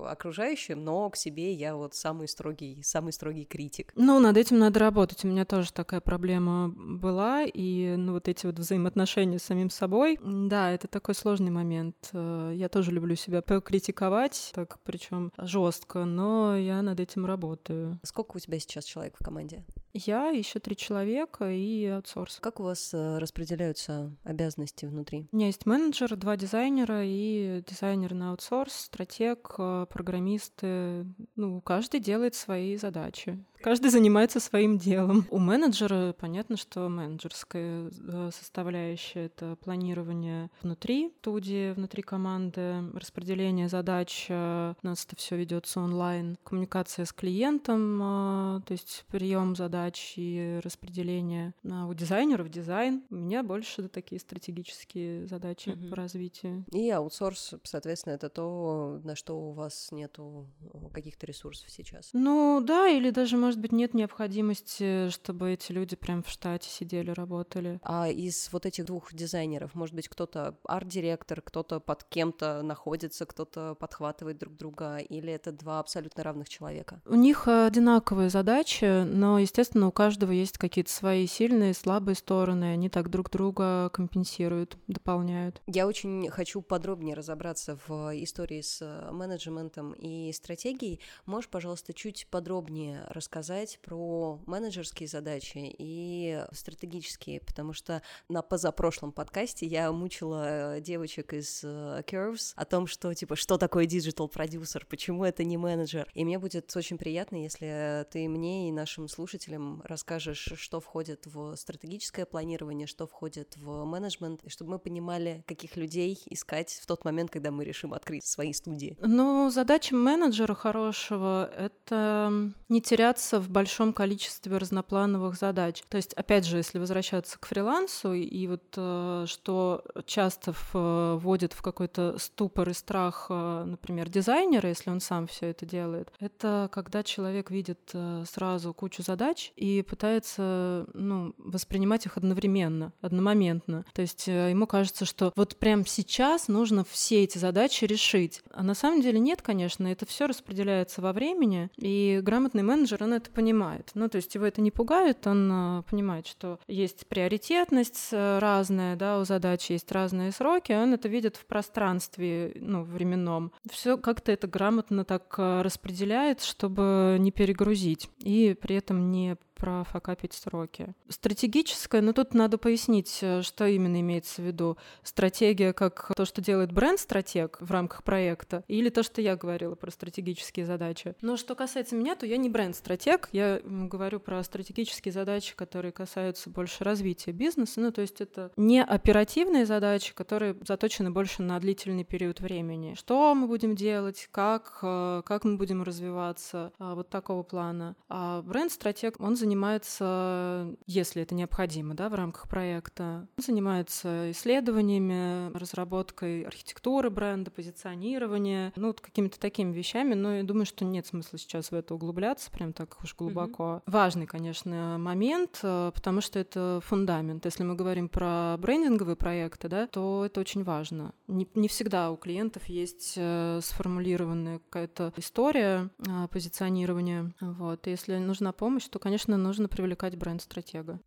окружающим, но к себе я вот самый строгий, самый строгий критик. Ну, над этим надо работать. У меня тоже такая проблема была, и ну, вот эти вот взаимоотношения с самим собой, да, это такой сложный момент. Э, я тоже люблю себя покритиковать, так причем жестко, но я над этим работаю. Сколько у тебя сейчас человек в команде? Я, еще три человека и аутсорс. Как у вас э, распределяются обязанности внутри? У меня есть менеджер, два дизайнера и дизайнер на аутсорс, стратег, э, программисты. Ну, каждый делает свои задачи. Каждый занимается своим делом. У менеджера понятно, что менеджерская э, составляющая — это планирование внутри студии, внутри команды, распределение задач. У нас это все ведется онлайн. Коммуникация с клиентом, то есть прием задач и распределения а у дизайнеров дизайн. У меня больше такие стратегические задачи mm-hmm. по развитию. И аутсорс, соответственно, это то, на что у вас нету каких-то ресурсов сейчас. Ну да, или даже, может быть, нет необходимости, чтобы эти люди прям в штате сидели, работали. А из вот этих двух дизайнеров, может быть, кто-то арт-директор, кто-то под кем-то находится, кто-то подхватывает друг друга, или это два абсолютно равных человека? У них одинаковые задачи, но, естественно, естественно, у каждого есть какие-то свои сильные, слабые стороны, они так друг друга компенсируют, дополняют. Я очень хочу подробнее разобраться в истории с менеджментом и стратегией. Можешь, пожалуйста, чуть подробнее рассказать про менеджерские задачи и стратегические, потому что на позапрошлом подкасте я мучила девочек из э, Curves о том, что, типа, что такое digital продюсер, почему это не менеджер. И мне будет очень приятно, если ты мне и нашим слушателям расскажешь, что входит в стратегическое планирование, что входит в менеджмент, и чтобы мы понимали, каких людей искать в тот момент, когда мы решим открыть свои студии. Ну, задача менеджера хорошего — это не теряться в большом количестве разноплановых задач. То есть, опять же, если возвращаться к фрилансу, и вот э, что часто вводит в какой-то ступор и страх, э, например, дизайнера, если он сам все это делает, это когда человек видит э, сразу кучу задач, и пытается ну, воспринимать их одновременно, одномоментно. То есть э, ему кажется, что вот прямо сейчас нужно все эти задачи решить. А на самом деле нет, конечно, это все распределяется во времени, и грамотный менеджер, он это понимает. Ну, то есть его это не пугает, он э, понимает, что есть приоритетность э, разная, да, у задач есть разные сроки, он это видит в пространстве, ну, временном. Все как-то это грамотно так распределяет, чтобы не перегрузить и при этом не профокапить сроки. Стратегическое, но тут надо пояснить, э, что именно имеется в виду. Стратегия как то, что делает бренд-стратег в рамках проекта, или то, что я говорила про стратегические задачи. Но что касается меня, то я не бренд-стратег, я говорю про стратегические задачи, которые касаются больше развития бизнеса, ну то есть это не оперативные задачи, которые заточены больше на длительный период времени. Что мы будем делать, как, э, как мы будем развиваться, а, вот такого плана. А бренд-стратег, он занимается занимается, если это необходимо, да, в рамках проекта, занимается исследованиями, разработкой архитектуры бренда, позиционирования, ну, вот какими-то такими вещами, но я думаю, что нет смысла сейчас в это углубляться прям так уж глубоко. Mm-hmm. Важный, конечно, момент, э, потому что это фундамент. Если мы говорим про брендинговые проекты, да, то это очень важно. Не, не всегда у клиентов есть э, сформулированная какая-то история э, позиционирования. Вот. если нужна помощь, то, конечно, нужно привлекать бренд-стратега.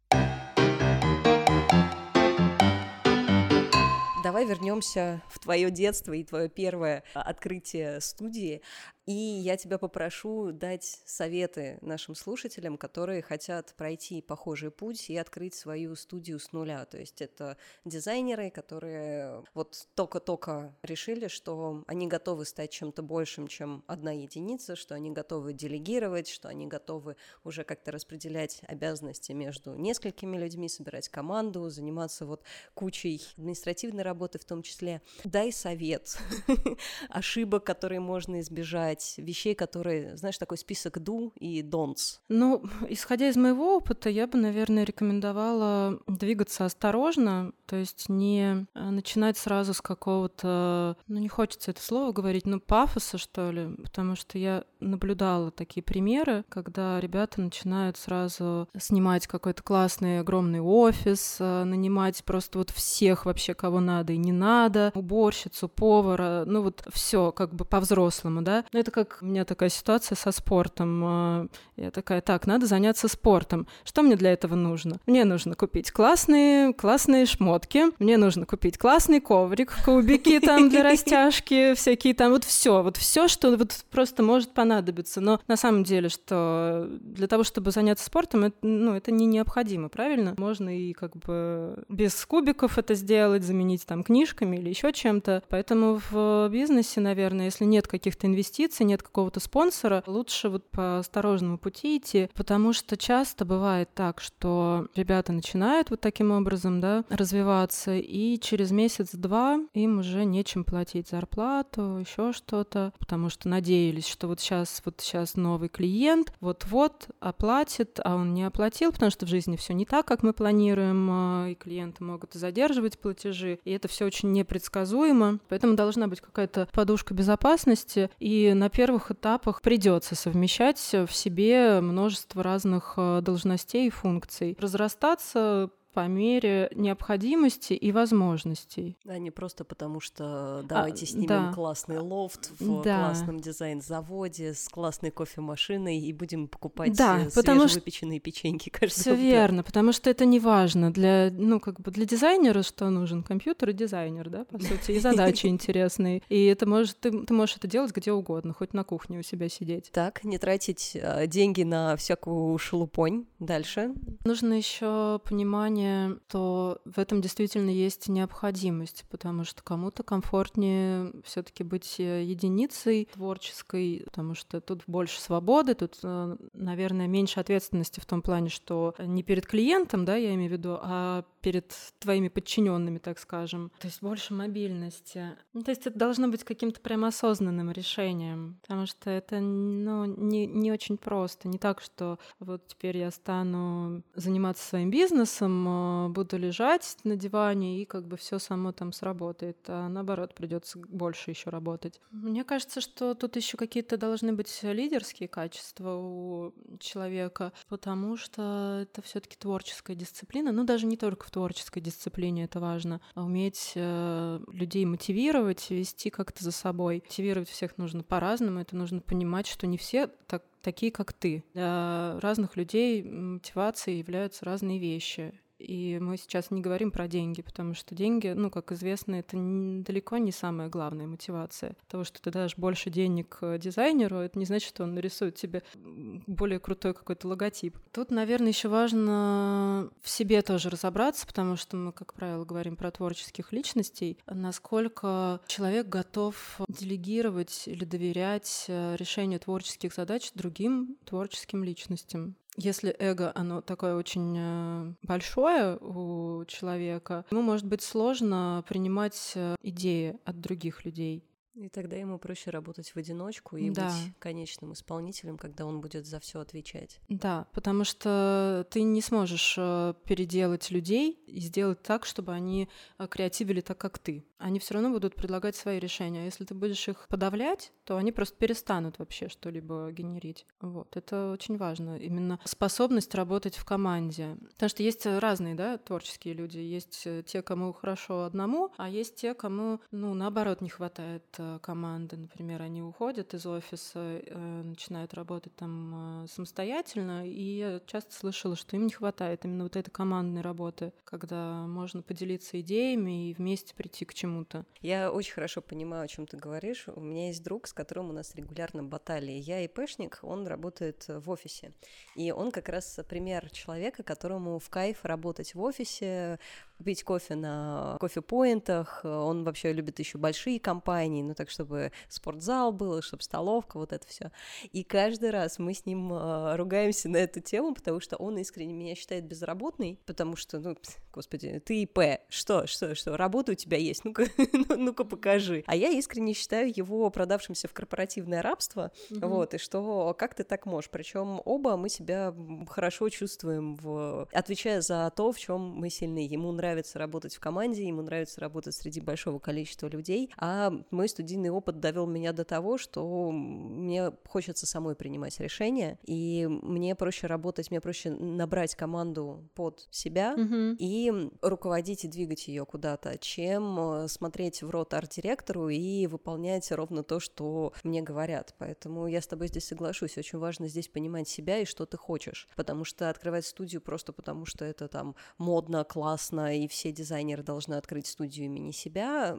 давай вернемся в твое детство и твое первое открытие студии. И я тебя попрошу дать советы нашим слушателям, которые хотят пройти похожий путь и открыть свою студию с нуля. То есть это дизайнеры, которые вот только-только решили, что они готовы стать чем-то большим, чем одна единица, что они готовы делегировать, что они готовы уже как-то распределять обязанности между несколькими людьми, собирать команду, заниматься вот кучей административной работы в том числе. Дай совет ошибок, которые можно избежать, избежать вещей, которые, знаешь, такой список do и don'ts? Ну, исходя из моего опыта, я бы, наверное, рекомендовала двигаться осторожно, то есть не э, начинать сразу с какого-то, ну, не хочется это слово говорить, ну, пафоса, что ли, потому что я наблюдала такие примеры, когда ребята начинают сразу снимать какой-то классный огромный офис, э, нанимать просто вот всех вообще, кого надо и не надо, уборщицу, повара, ну вот все как бы по-взрослому, да. Но это как у меня такая ситуация со спортом. А, я такая, так, надо заняться спортом. Что мне для этого нужно? Мне нужно купить классные, классные шмотки, мне нужно кубить классный коврик, кубики там для растяжки, всякие там, вот все, вот все, что вот просто может понадобиться. Но на самом деле, что для того, чтобы заняться спортом, это, ну, это не необходимо, правильно? Можно и как бы без кубиков это сделать, заменить там книжками или еще чем-то. Поэтому в бизнесе, наверное, если нет каких-то инвестиций, нет какого-то спонсора, лучше вот по осторожному пути идти, потому что часто бывает так, что ребята начинают вот таким образом, да, развиваться, и через месяц-два им уже нечем платить зарплату, еще что-то, потому что надеялись, что вот сейчас, вот сейчас новый клиент, вот-вот оплатит, а он не оплатил, потому что в жизни все не так, как мы планируем, а, и клиенты могут задерживать платежи, и это все очень непредсказуемо, поэтому должна быть какая-то подушка безопасности, и на первых этапах придется совмещать в себе множество разных э, должностей и функций. Разрастаться по мере необходимости и возможностей. Да, не просто потому, что давайте а, снимем да. классный лофт в да. классном дизайн-заводе с классной кофемашиной и будем покупать да, э, потому что... печеньки каждый Все верно, потому что это не важно. Для, ну, как бы для дизайнера что нужен? Компьютер и дизайнер, да, по сути, и задачи интересные. И это может, ты, ты можешь это делать где угодно, хоть на кухне у себя сидеть. Так, не тратить э, деньги на всякую шелупонь. Дальше. Нужно еще понимание плане, то в этом действительно есть необходимость, потому что кому-то комфортнее все-таки быть э, единицей творческой, потому что тут больше свободы, тут, э, наверное, меньше ответственности в том плане, что не перед клиентом, да, я имею в виду, а перед твоими подчиненными, так скажем. То есть больше мобильности. Ну, то есть это должно быть каким-то прям осознанным решением, потому что это ну, не, не очень просто. Не так, что вот теперь я стану заниматься своим бизнесом, Э, буду лежать на диване и как бы все само там сработает, а наоборот придется больше еще работать. Мне кажется, что тут еще какие-то должны быть лидерские качества у человека, потому что это все-таки творческая дисциплина, ну даже не только в творческой дисциплине это важно, а уметь э, людей мотивировать, вести как-то за собой. Мотивировать всех нужно по-разному, это нужно понимать, что не все так такие, как ты. Для разных людей мотивацией являются разные вещи. И мы сейчас не говорим про деньги, потому что деньги, ну, как известно, это далеко не самая главная мотивация. Того, что ты дашь больше денег э, дизайнеру, это не значит, что он нарисует тебе более крутой какой-то логотип. Тут, наверное, еще важно в себе тоже разобраться, потому что мы, как правило, говорим про творческих личностей, насколько человек готов делегировать или доверять э, решению творческих задач другим творческим личностям если эго, оно такое очень э, большое у человека, ему может быть сложно принимать э, идеи от других людей. И тогда ему проще работать в одиночку и да. быть конечным исполнителем, когда он будет за все отвечать. Да, потому что ты не сможешь э, переделать людей и сделать так, чтобы они креативили так, как ты. Они все равно будут предлагать свои решения. Если ты будешь их подавлять, то они просто перестанут вообще что-либо генерить. Вот, это очень важно. Именно способность работать в команде. Потому что есть разные, да, творческие люди. Есть э, те, кому хорошо одному, а есть те, кому, ну, наоборот, не хватает э, команды. Например, они уходят из офиса, э, начинают работать там самостоятельно, и я часто слышала, что им не хватает именно вот этой командной работы, когда можно поделиться идеями и вместе прийти к чему-то. Я очень хорошо понимаю, о чем ты говоришь. У меня есть друг, с которым у нас регулярно баталии. Я и Пэшник, он работает в офисе. И он как раз пример человека, которому в кайф работать в офисе, пить кофе на кофе-поинтах. Он вообще любит еще большие компании, ну так, чтобы спортзал был, чтобы столовка, вот это все. И каждый раз мы с ним э, ругаемся на эту тему, потому что он искренне меня считает безработной, потому что, ну, господи, ты ИП, что, что, что, работа у тебя есть, ну-ка, ну, ну-ка покажи. А я искренне считаю его продавшимся в корпоративное рабство, mm-hmm. вот, и что как ты так можешь? Причем оба мы себя хорошо чувствуем, в... отвечая за то, в чем мы сильны. Ему нравится нравится работать в команде, ему нравится работать среди большого количества людей, а мой студийный опыт довел меня до того, что мне хочется самой принимать решения, и мне проще работать, мне проще набрать команду под себя mm-hmm. и руководить и двигать ее куда-то, чем э, смотреть в рот арт-директору и выполнять ровно то, что мне говорят. Поэтому я с тобой здесь соглашусь. Очень важно здесь понимать себя и что ты хочешь. Потому что открывать студию просто потому, что это там модно, классно и все дизайнеры должны открыть студию имени себя,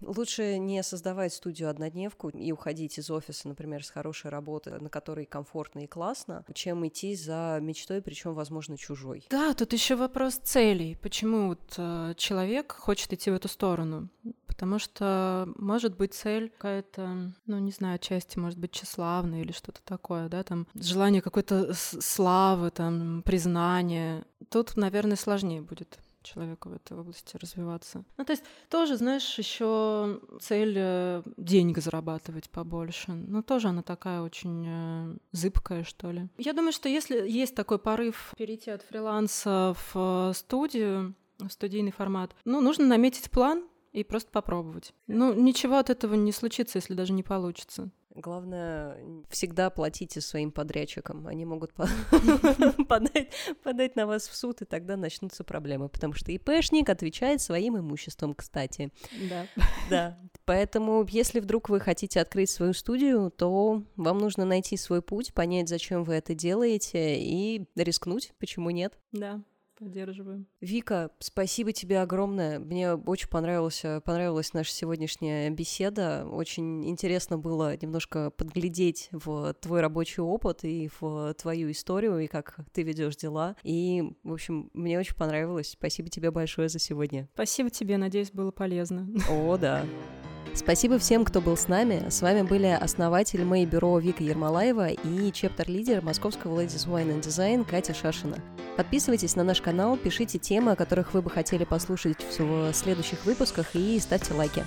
лучше не создавать студию однодневку и уходить из офиса, например, с хорошей работы, на которой комфортно и классно, чем идти за мечтой, причем, возможно, чужой. Да, тут еще вопрос целей. Почему вот э, человек хочет идти в эту сторону? Потому что может быть цель какая-то, ну не знаю, части может быть тщеславная или что-то такое, да, там желание какой-то славы, там признания. Тут, наверное, сложнее будет человеку в этой области развиваться. Ну, то есть тоже, знаешь, еще цель э, денег зарабатывать побольше. Ну, тоже она такая очень э, зыбкая, что ли. Я думаю, что если есть такой порыв перейти от фриланса в э, студию, в студийный формат, ну, нужно наметить план и просто попробовать. Ну, ничего от этого не случится, если даже не получится. Главное, всегда платите своим подрядчикам. Они могут подать, на вас в суд, и тогда начнутся проблемы, потому что ИПшник отвечает своим имуществом, кстати. Да. Да. Поэтому, если вдруг вы хотите открыть свою студию, то вам нужно найти свой путь, понять, зачем вы это делаете, и рискнуть, почему нет. Да. Поддерживаем. Вика, спасибо тебе огромное. Мне очень понравилась, понравилась наша сегодняшняя беседа. Очень интересно было немножко подглядеть в твой рабочий опыт и в твою историю, и как ты ведешь дела. И, в общем, мне очень понравилось. Спасибо тебе большое за сегодня. Спасибо тебе, надеюсь, было полезно. О, да. Спасибо всем, кто был с нами. С вами были основатель Мэй Бюро Вика Ермолаева и чептер-лидер московского Ladies Wine and Design Катя Шашина. Подписывайтесь на наш канал, пишите темы, о которых вы бы хотели послушать в следующих выпусках и ставьте лайки.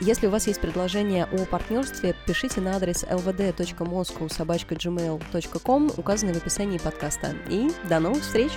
Если у вас есть предложение о партнерстве, пишите на адрес lvd.moscow.gmail.com, указанный в описании подкаста. И до новых встреч!